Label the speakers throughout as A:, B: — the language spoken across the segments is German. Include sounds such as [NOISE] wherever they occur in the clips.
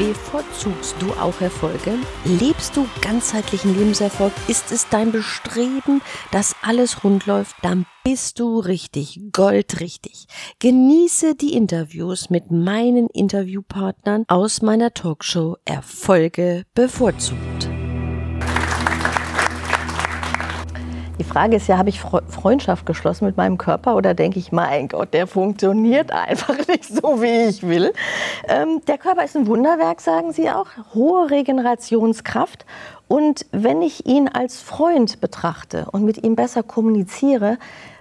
A: Bevorzugst du auch Erfolge? Lebst du ganzheitlichen Lebenserfolg? Ist es dein Bestreben, dass alles rund läuft? Dann bist du richtig, goldrichtig. Genieße die Interviews mit meinen Interviewpartnern aus meiner Talkshow Erfolge bevorzugt. Frage ist ja, habe ich Freundschaft geschlossen mit meinem Körper oder denke ich, mein Gott, der funktioniert einfach [LAUGHS] nicht so, wie ich will. Ähm, der Körper ist ein Wunderwerk, sagen Sie auch, hohe Regenerationskraft. Und wenn ich ihn als Freund betrachte und mit ihm besser kommuniziere,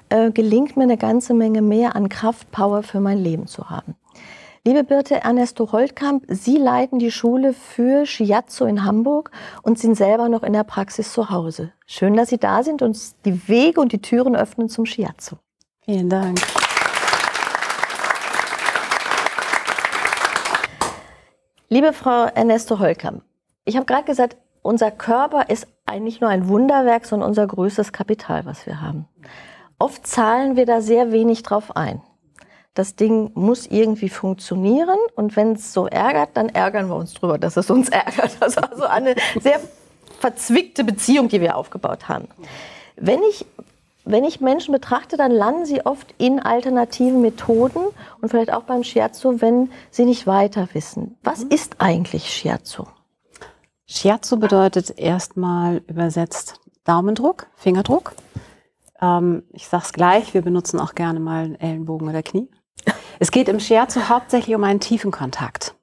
A: äh, gelingt mir eine ganze Menge mehr an Kraft, Power für mein Leben zu haben. Liebe Birte Ernesto Holtkamp, Sie leiten die Schule für Shiatsu in Hamburg und sind selber noch in der Praxis zu Hause. Schön, dass Sie da sind und die Wege und die Türen öffnen zum Shiatsu.
B: Vielen Dank.
A: Liebe Frau Ernesto Holtkamp, ich habe gerade gesagt, unser Körper ist eigentlich nur ein Wunderwerk, sondern unser größtes Kapital, was wir haben. Oft zahlen wir da sehr wenig drauf ein das Ding muss irgendwie funktionieren und wenn es so ärgert, dann ärgern wir uns drüber, dass es uns [LAUGHS] ärgert. Das ist also eine sehr verzwickte Beziehung, die wir aufgebaut haben. Wenn ich, wenn ich Menschen betrachte, dann landen sie oft in alternativen Methoden und vielleicht auch beim Shiatsu, wenn sie nicht weiter wissen. Was mhm. ist eigentlich Shiatsu?
B: Shiatsu bedeutet erstmal übersetzt Daumendruck, Fingerdruck. Ähm, ich sage es gleich, wir benutzen auch gerne mal Ellenbogen oder Knie. Es geht im Shiatsu hauptsächlich um einen tiefen Kontakt.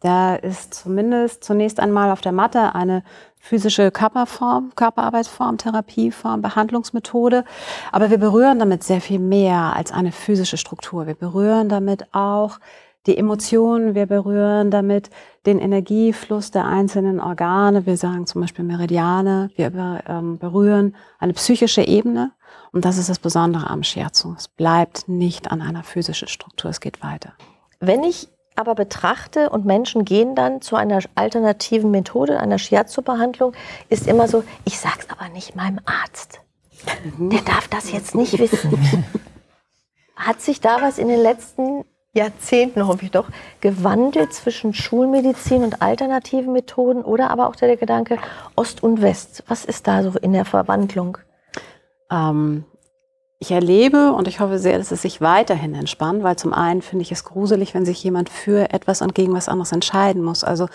B: Da ist zumindest zunächst einmal auf der Matte eine physische Körperform, Körperarbeitsform, Therapieform, Behandlungsmethode. Aber wir berühren damit sehr viel mehr als eine physische Struktur. Wir berühren damit auch die Emotionen, wir berühren damit den Energiefluss der einzelnen Organe. Wir sagen zum Beispiel Meridiane. Wir ähm, berühren eine psychische Ebene. Und das ist das Besondere am Shiatsu. Es bleibt nicht an einer physischen Struktur, es geht weiter.
A: Wenn ich aber betrachte und Menschen gehen dann zu einer alternativen Methode, einer Shiatsu-Behandlung, ist immer so, ich sag's aber nicht meinem Arzt. Mhm. Der darf das jetzt nicht wissen. [LAUGHS] Hat sich da was in den letzten Jahrzehnten, hoffe ich doch, gewandelt zwischen Schulmedizin und alternativen Methoden oder aber auch der Gedanke Ost und West? Was ist da so in der Verwandlung?
B: Ähm, ich erlebe und ich hoffe sehr, dass es sich weiterhin entspannt, weil zum einen finde ich es gruselig, wenn sich jemand für etwas und gegen was anderes entscheiden muss. Also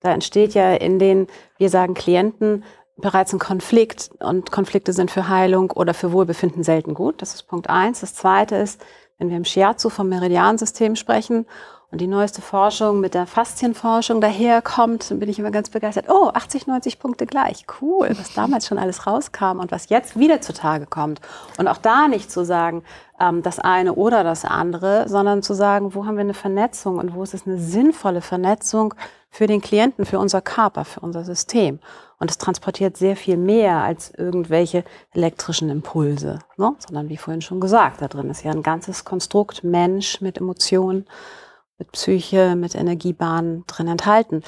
B: da entsteht ja in den, wir sagen Klienten, bereits ein Konflikt und Konflikte sind für Heilung oder für Wohlbefinden selten gut. Das ist Punkt eins. Das zweite ist, wenn wir im Shiatsu vom Meridiansystem sprechen und die neueste Forschung mit der Faszienforschung daherkommt, bin ich immer ganz begeistert. Oh, 80, 90 Punkte gleich. Cool, was damals schon alles rauskam und was jetzt wieder zutage kommt. Und auch da nicht zu sagen, ähm, das eine oder das andere, sondern zu sagen, wo haben wir eine Vernetzung und wo ist es eine sinnvolle Vernetzung für den Klienten, für unser Körper, für unser System. Und es transportiert sehr viel mehr als irgendwelche elektrischen Impulse, ne? sondern wie vorhin schon gesagt, da drin ist ja ein ganzes Konstrukt Mensch mit Emotionen mit Psyche, mit Energiebahnen drin enthalten.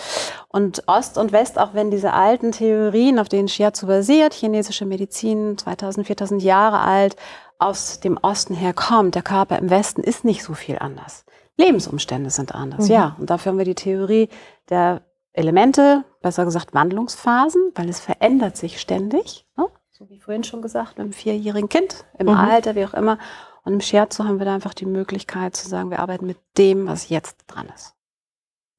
B: Und Ost und West, auch wenn diese alten Theorien, auf denen Shiatsu basiert, chinesische Medizin, 2000, 4000 Jahre alt, aus dem Osten herkommt, der Körper im Westen ist nicht so viel anders. Lebensumstände sind anders, mhm. ja. Und dafür haben wir die Theorie der Elemente, besser gesagt Wandlungsphasen, weil es verändert sich ständig. Ne? So wie vorhin schon gesagt, mit einem vierjährigen Kind, im mhm. Alter, wie auch immer. Und im Scherzo haben wir da einfach die Möglichkeit zu sagen, wir arbeiten mit dem, was jetzt dran ist.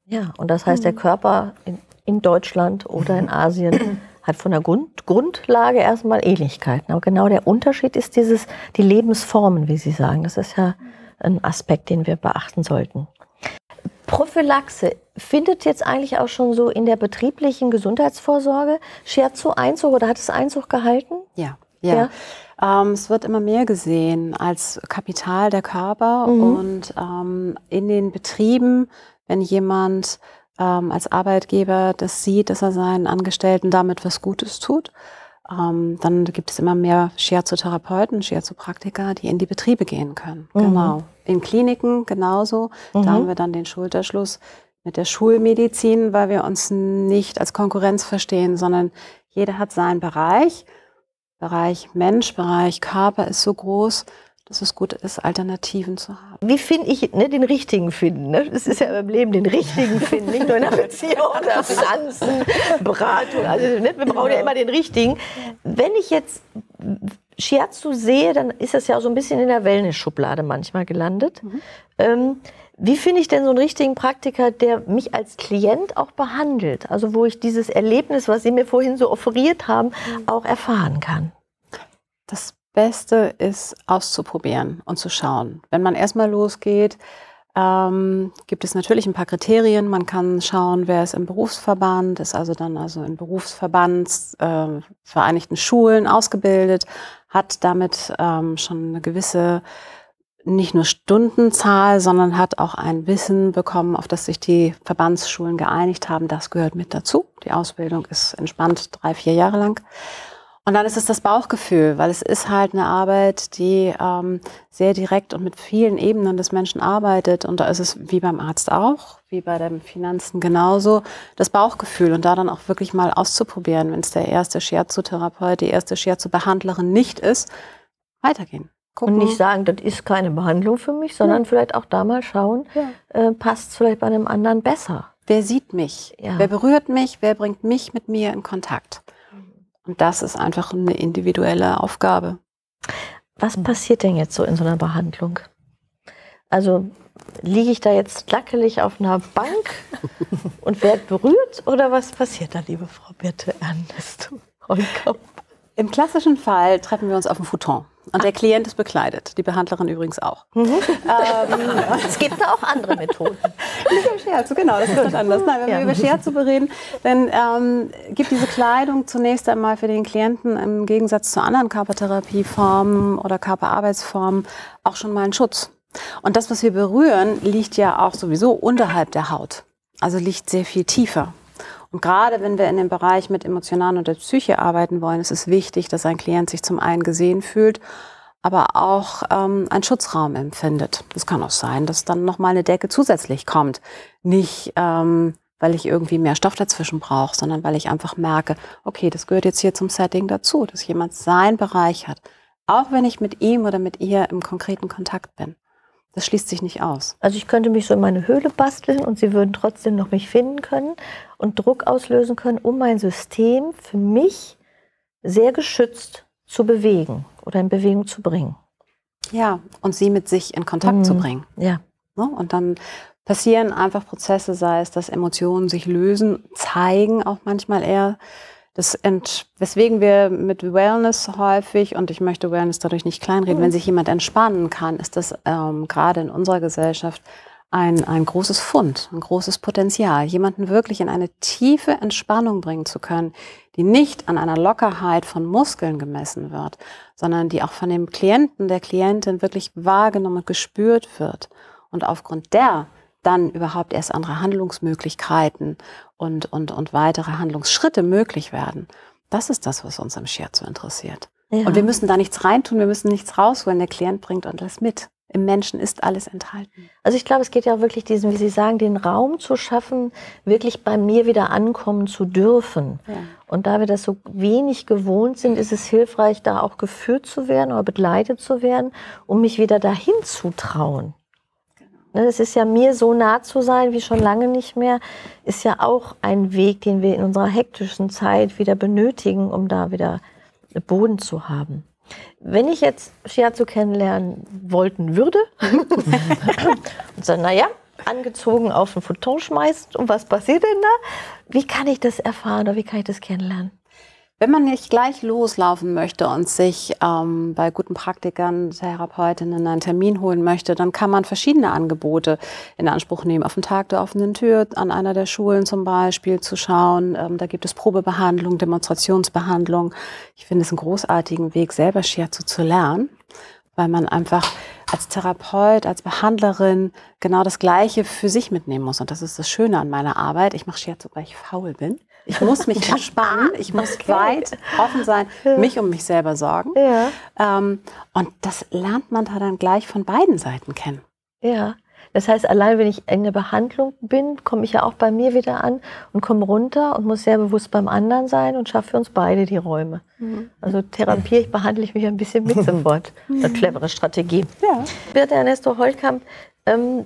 A: Ja, und das heißt, der mhm. Körper in, in Deutschland oder in Asien [CLEARS THROAT] hat von der Grund, Grundlage erstmal Ähnlichkeiten. Aber genau der Unterschied ist dieses, die Lebensformen, wie Sie sagen. Das ist ja ein Aspekt, den wir beachten sollten. Prophylaxe findet jetzt eigentlich auch schon so in der betrieblichen Gesundheitsvorsorge Scherzo Einzug oder hat es Einzug gehalten?
B: Ja, ja. ja. Ähm, es wird immer mehr gesehen als Kapital der Körper mhm. und ähm, in den Betrieben, wenn jemand ähm, als Arbeitgeber das sieht, dass er seinen Angestellten damit was Gutes tut, ähm, dann gibt es immer mehr Shiatsu-Therapeuten, Shiatsu-Praktiker, die in die Betriebe gehen können. Mhm. Genau. In Kliniken genauso. Mhm. Da haben wir dann den Schulterschluss mit der Schulmedizin, weil wir uns nicht als Konkurrenz verstehen, sondern jeder hat seinen Bereich. Bereich Mensch, Bereich Körper ist so groß, dass es gut ist, Alternativen zu haben.
A: Wie finde ich ne, den richtigen finden? Ne? Das ist ja beim Leben den richtigen [LAUGHS] finden, nicht nur in der Beziehung oder [LAUGHS] Finanzen, Beratung. Also ne, wir brauchen ja immer den richtigen. Wenn ich jetzt Shiatsu sehe, dann ist das ja auch so ein bisschen in der Wellness-Schublade manchmal gelandet. Mhm. Ähm, wie finde ich denn so einen richtigen Praktiker, der mich als Klient auch behandelt? Also wo ich dieses Erlebnis, was Sie mir vorhin so offeriert haben, mhm. auch erfahren kann.
B: Das Beste ist auszuprobieren und zu schauen. Wenn man erstmal losgeht, ähm, gibt es natürlich ein paar Kriterien. Man kann schauen, wer ist im Berufsverband, ist also dann also in Berufsverbands äh, Vereinigten Schulen ausgebildet, hat damit ähm, schon eine gewisse nicht nur Stundenzahl, sondern hat auch ein Wissen bekommen, auf das sich die Verbandsschulen geeinigt haben. Das gehört mit dazu. Die Ausbildung ist entspannt drei, vier Jahre lang. Und dann ist es das Bauchgefühl, weil es ist halt eine Arbeit, die ähm, sehr direkt und mit vielen Ebenen des Menschen arbeitet. Und da ist es wie beim Arzt auch, wie bei den Finanzen genauso, das Bauchgefühl und da dann auch wirklich mal auszuprobieren, wenn es der erste Shiatsu-Therapeut, die erste Shiatsu-Behandlerin nicht ist, weitergehen.
A: Gucken. Und nicht sagen, das ist keine Behandlung für mich, sondern ja. vielleicht auch da mal schauen, ja. äh, passt es vielleicht bei einem anderen besser.
B: Wer sieht mich? Ja. Wer berührt mich? Wer bringt mich mit mir in Kontakt? Und das ist einfach eine individuelle Aufgabe.
A: Was passiert denn jetzt so in so einer Behandlung? Also liege ich da jetzt lackelig auf einer Bank [LAUGHS] und werde berührt oder was passiert da, liebe Frau Birte Ernest? [LAUGHS]
B: Im klassischen Fall treffen wir uns auf dem Futon. Und der Klient ist bekleidet, die Behandlerin übrigens auch. Mhm.
A: Ähm, [LAUGHS] es gibt da auch andere Methoden. [LAUGHS]
B: Nicht über Scherzo, genau, das ist ganz anders. Nein, wenn ja. wir über Scherzo bereden, dann ähm, gibt diese Kleidung zunächst einmal für den Klienten im Gegensatz zu anderen Körpertherapieformen oder Körperarbeitsformen auch schon mal einen Schutz. Und das, was wir berühren, liegt ja auch sowieso unterhalb der Haut. Also liegt sehr viel tiefer. Und gerade wenn wir in dem Bereich mit Emotionalen und der Psyche arbeiten wollen, ist es wichtig, dass ein Klient sich zum einen gesehen fühlt, aber auch ähm, einen Schutzraum empfindet. Das kann auch sein, dass dann nochmal eine Decke zusätzlich kommt. Nicht, ähm, weil ich irgendwie mehr Stoff dazwischen brauche, sondern weil ich einfach merke, okay, das gehört jetzt hier zum Setting dazu, dass jemand seinen Bereich hat. Auch wenn ich mit ihm oder mit ihr im konkreten Kontakt bin. Das schließt sich nicht aus.
A: Also ich könnte mich so in meine Höhle basteln und sie würden trotzdem noch mich finden können und Druck auslösen können, um mein System für mich sehr geschützt zu bewegen oder in Bewegung zu bringen.
B: Ja, und sie mit sich in Kontakt mhm. zu bringen.
A: Ja.
B: Ne? Und dann passieren einfach Prozesse, sei es, dass Emotionen sich lösen, zeigen auch manchmal eher, das ent, weswegen wir mit Wellness häufig, und ich möchte Wellness dadurch nicht kleinreden, mhm. wenn sich jemand entspannen kann, ist das ähm, gerade in unserer Gesellschaft ein, ein großes Fund, ein großes Potenzial, jemanden wirklich in eine tiefe Entspannung bringen zu können, die nicht an einer Lockerheit von Muskeln gemessen wird, sondern die auch von dem Klienten, der Klientin wirklich wahrgenommen und gespürt wird. Und aufgrund der dann überhaupt erst andere Handlungsmöglichkeiten und, und, und weitere Handlungsschritte möglich werden. Das ist das, was uns am Shiatsu interessiert. Ja. Und wir müssen da nichts reintun, wir müssen nichts rausholen. Der Klient bringt das mit. Im Menschen ist alles enthalten.
A: Also ich glaube, es geht ja auch wirklich diesen, wie Sie sagen, den Raum zu schaffen, wirklich bei mir wieder ankommen zu dürfen. Ja. Und da wir das so wenig gewohnt sind, ist es hilfreich, da auch geführt zu werden oder begleitet zu werden, um mich wieder dahin zu trauen. Ne, es ist ja mir so nah zu sein wie schon lange nicht mehr, ist ja auch ein Weg, den wir in unserer hektischen Zeit wieder benötigen, um da wieder Boden zu haben. Wenn ich jetzt Shiatsu kennenlernen wollten würde [LAUGHS] und sagen, naja, angezogen auf den Futon schmeißt und was passiert denn da? Wie kann ich das erfahren oder wie kann ich das kennenlernen?
B: Wenn man nicht gleich loslaufen möchte und sich ähm, bei guten Praktikern, Therapeutinnen einen Termin holen möchte, dann kann man verschiedene Angebote in Anspruch nehmen. Auf den Tag der offenen Tür an einer der Schulen zum Beispiel zu schauen. Ähm, da gibt es Probebehandlung, Demonstrationsbehandlung. Ich finde es einen großartigen Weg, selber Shiatsu zu lernen, weil man einfach als Therapeut, als Behandlerin genau das Gleiche für sich mitnehmen muss. Und das ist das Schöne an meiner Arbeit. Ich mache Shiatsu, weil ich faul bin. Ich muss mich [LAUGHS] entspannen, ich muss okay. weit offen sein, mich um mich selber sorgen. Ja. Ähm, und das lernt man da dann gleich von beiden Seiten kennen.
A: Ja. Das heißt, allein wenn ich in der Behandlung bin, komme ich ja auch bei mir wieder an und komme runter und muss sehr bewusst beim anderen sein und schaffe für uns beide die Räume. Mhm. Also therapiere ich, behandle ich mich ein bisschen mit [LAUGHS] sofort. Eine clevere Strategie. Ja. Birte Ernesto Holtkamp, ähm,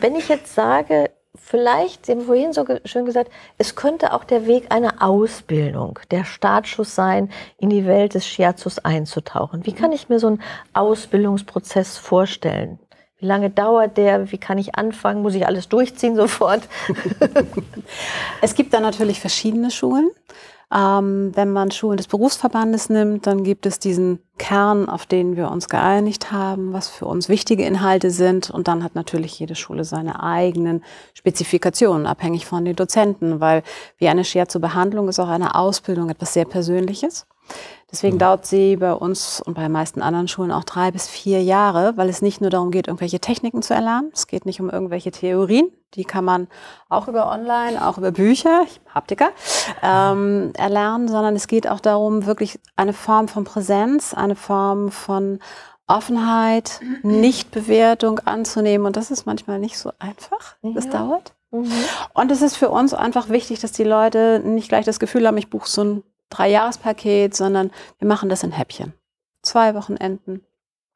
A: wenn ich jetzt sage, vielleicht, Sie haben vorhin so schön gesagt, es könnte auch der Weg einer Ausbildung, der Startschuss sein, in die Welt des Shiatsus einzutauchen. Wie kann ich mir so einen Ausbildungsprozess vorstellen? Wie lange dauert der? Wie kann ich anfangen? Muss ich alles durchziehen sofort? [LAUGHS] [LAUGHS]
B: es gibt da natürlich verschiedene Schulen. Ähm, wenn man Schulen des Berufsverbandes nimmt, dann gibt es diesen Kern, auf den wir uns geeinigt haben, was für uns wichtige Inhalte sind. Und dann hat natürlich jede Schule seine eigenen Spezifikationen, abhängig von den Dozenten, weil wie eine Shiatsu-Behandlung ist auch eine Ausbildung etwas sehr Persönliches. Deswegen mhm. dauert sie bei uns und bei den meisten anderen Schulen auch drei bis vier Jahre, weil es nicht nur darum geht, irgendwelche Techniken zu erlernen. Es geht nicht um irgendwelche Theorien. Die kann man auch über Online, auch über Bücher, Haptiker, ähm, erlernen, sondern es geht auch darum, wirklich eine Form von Präsenz, eine Form von Offenheit, Nichtbewertung anzunehmen. Und das ist manchmal nicht so einfach. Das ja. dauert. Mhm. Und es ist für uns einfach wichtig, dass die Leute nicht gleich das Gefühl haben, ich buche so ein Dreijahrespaket, sondern wir machen das in Häppchen. Zwei Wochenenden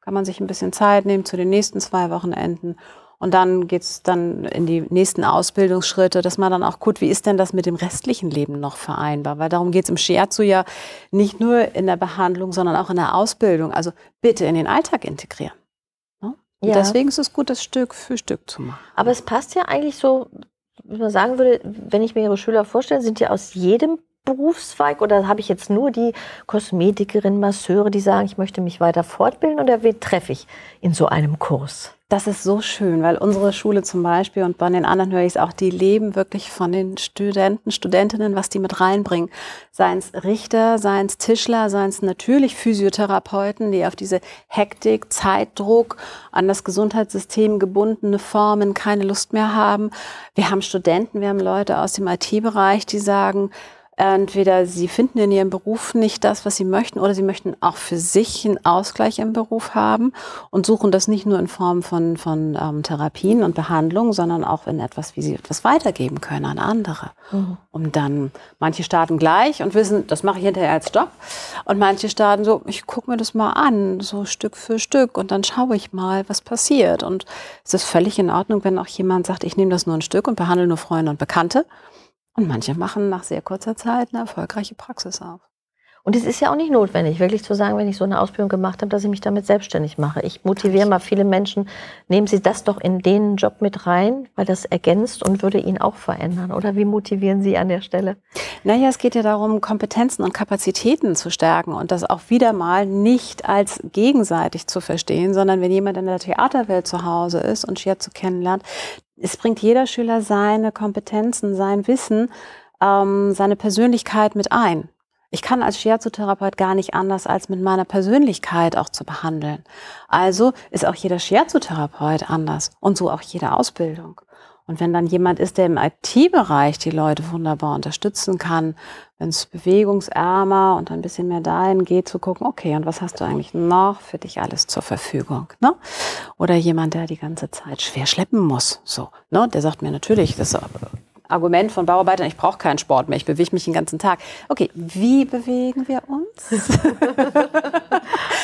B: kann man sich ein bisschen Zeit nehmen zu den nächsten zwei Wochenenden. Und dann geht es dann in die nächsten Ausbildungsschritte, dass man dann auch guckt, wie ist denn das mit dem restlichen Leben noch vereinbar? Weil darum geht es im Shiatsu ja nicht nur in der Behandlung, sondern auch in der Ausbildung. Also bitte in den Alltag integrieren. Ne? Ja. Deswegen ist es gut, das Stück für Stück zu machen.
A: Aber es passt ja eigentlich so, wie man sagen würde, wenn ich mir Ihre Schüler vorstelle, sind ja aus jedem Berufszweig oder habe ich jetzt nur die Kosmetikerin, Masseure, die sagen, ich möchte mich weiter fortbilden oder wen treffe ich in so einem Kurs?
B: Das ist so schön, weil unsere Schule zum Beispiel und bei den anderen höre ich es auch, die leben wirklich von den Studenten, Studentinnen, was die mit reinbringen. Seien es Richter, seien es Tischler, seien es natürlich Physiotherapeuten, die auf diese Hektik, Zeitdruck, an das Gesundheitssystem gebundene Formen keine Lust mehr haben. Wir haben Studenten, wir haben Leute aus dem IT-Bereich, die sagen, Entweder sie finden in ihrem Beruf nicht das, was sie möchten, oder sie möchten auch für sich einen Ausgleich im Beruf haben und suchen das nicht nur in Form von, von ähm, Therapien und Behandlungen, sondern auch in etwas, wie sie etwas weitergeben können an andere. Mhm. Um dann, manche starten gleich und wissen, das mache ich hinterher als Job. Und manche starten so, ich gucke mir das mal an, so Stück für Stück und dann schaue ich mal, was passiert. Und es ist völlig in Ordnung, wenn auch jemand sagt, ich nehme das nur ein Stück und behandle nur Freunde und Bekannte. Und manche machen nach sehr kurzer Zeit eine erfolgreiche Praxis auf.
A: Und es ist ja auch nicht notwendig, wirklich zu sagen, wenn ich so eine Ausbildung gemacht habe, dass ich mich damit selbstständig mache. Ich motiviere mal viele Menschen, nehmen Sie das doch in den Job mit rein, weil das ergänzt und würde ihn auch verändern. Oder wie motivieren Sie an der Stelle?
B: Naja, es geht ja darum, Kompetenzen und Kapazitäten zu stärken und das auch wieder mal nicht als gegenseitig zu verstehen, sondern wenn jemand in der Theaterwelt zu Hause ist und Shiatsu kennenlernt, es bringt jeder Schüler seine Kompetenzen, sein Wissen, ähm, seine Persönlichkeit mit ein. Ich kann als Shiatsu-Therapeut gar nicht anders, als mit meiner Persönlichkeit auch zu behandeln. Also ist auch jeder Shiatsu-Therapeut anders und so auch jede Ausbildung. Und wenn dann jemand ist, der im IT-Bereich die Leute wunderbar unterstützen kann, wenn es bewegungsärmer und ein bisschen mehr dahin geht, zu gucken, okay, und was hast du eigentlich noch für dich alles zur Verfügung? Ne? Oder jemand, der die ganze Zeit schwer schleppen muss. So, ne? Der sagt mir natürlich, das Argument von Bauarbeitern, ich brauche keinen Sport mehr, ich bewege mich den ganzen Tag. Okay, wie bewegen wir uns? [LAUGHS] [LAUGHS]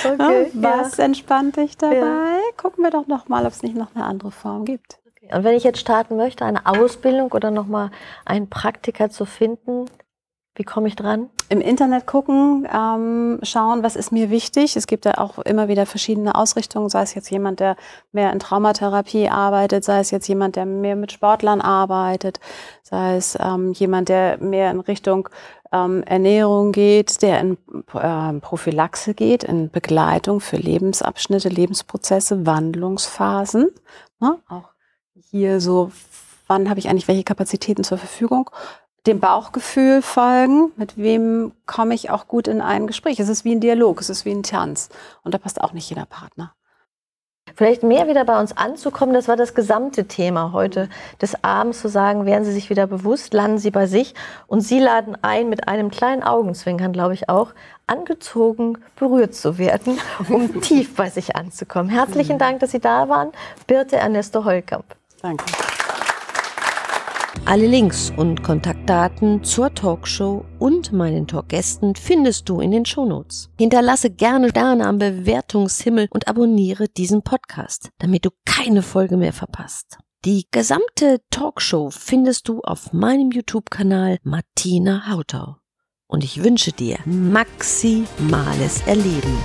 B: okay, Was ja. entspannt dich dabei? Ja. Gucken wir doch noch mal, ob es nicht noch eine andere Form gibt.
A: Und wenn ich jetzt starten möchte, eine Ausbildung oder nochmal einen Praktiker zu finden, wie komme ich dran?
B: Im Internet gucken, ähm, schauen, was ist mir wichtig. Es gibt ja auch immer wieder verschiedene Ausrichtungen, sei es jetzt jemand, der mehr in Traumatherapie arbeitet, sei es jetzt jemand, der mehr mit Sportlern arbeitet, sei es ähm, jemand, der mehr in Richtung ähm, Ernährung geht, der in äh, Prophylaxe geht, in Begleitung für Lebensabschnitte, Lebensprozesse, Wandlungsphasen. Ne? Auch hier so, wann habe ich eigentlich welche Kapazitäten zur Verfügung? Dem Bauchgefühl folgen, mit wem komme ich auch gut in ein Gespräch. Es ist wie ein Dialog, es ist wie ein Tanz. Und da passt auch nicht jeder Partner.
A: vielleicht mehr wieder bei uns anzukommen. Das war das gesamte Thema heute des Abends, zu sagen, werden Sie sich wieder bewusst, landen Sie bei sich. Und Sie laden ein, mit einem kleinen Augenzwinkern, glaube ich auch, angezogen, berührt zu werden, um [LAUGHS] tief bei sich anzukommen. Herzlichen Dank, dass Sie da waren. Birte Ernesto Holkamp.
B: Danke.
C: Alle Links und Kontaktdaten zur Talkshow und meinen Talkgästen findest du in den Shownotes. Hinterlasse gerne Sterne am Bewertungshimmel und abonniere diesen Podcast, damit du keine Folge mehr verpasst. Die gesamte Talkshow findest du auf meinem YouTube-Kanal Martina Hautau. Und ich wünsche dir maximales Erleben.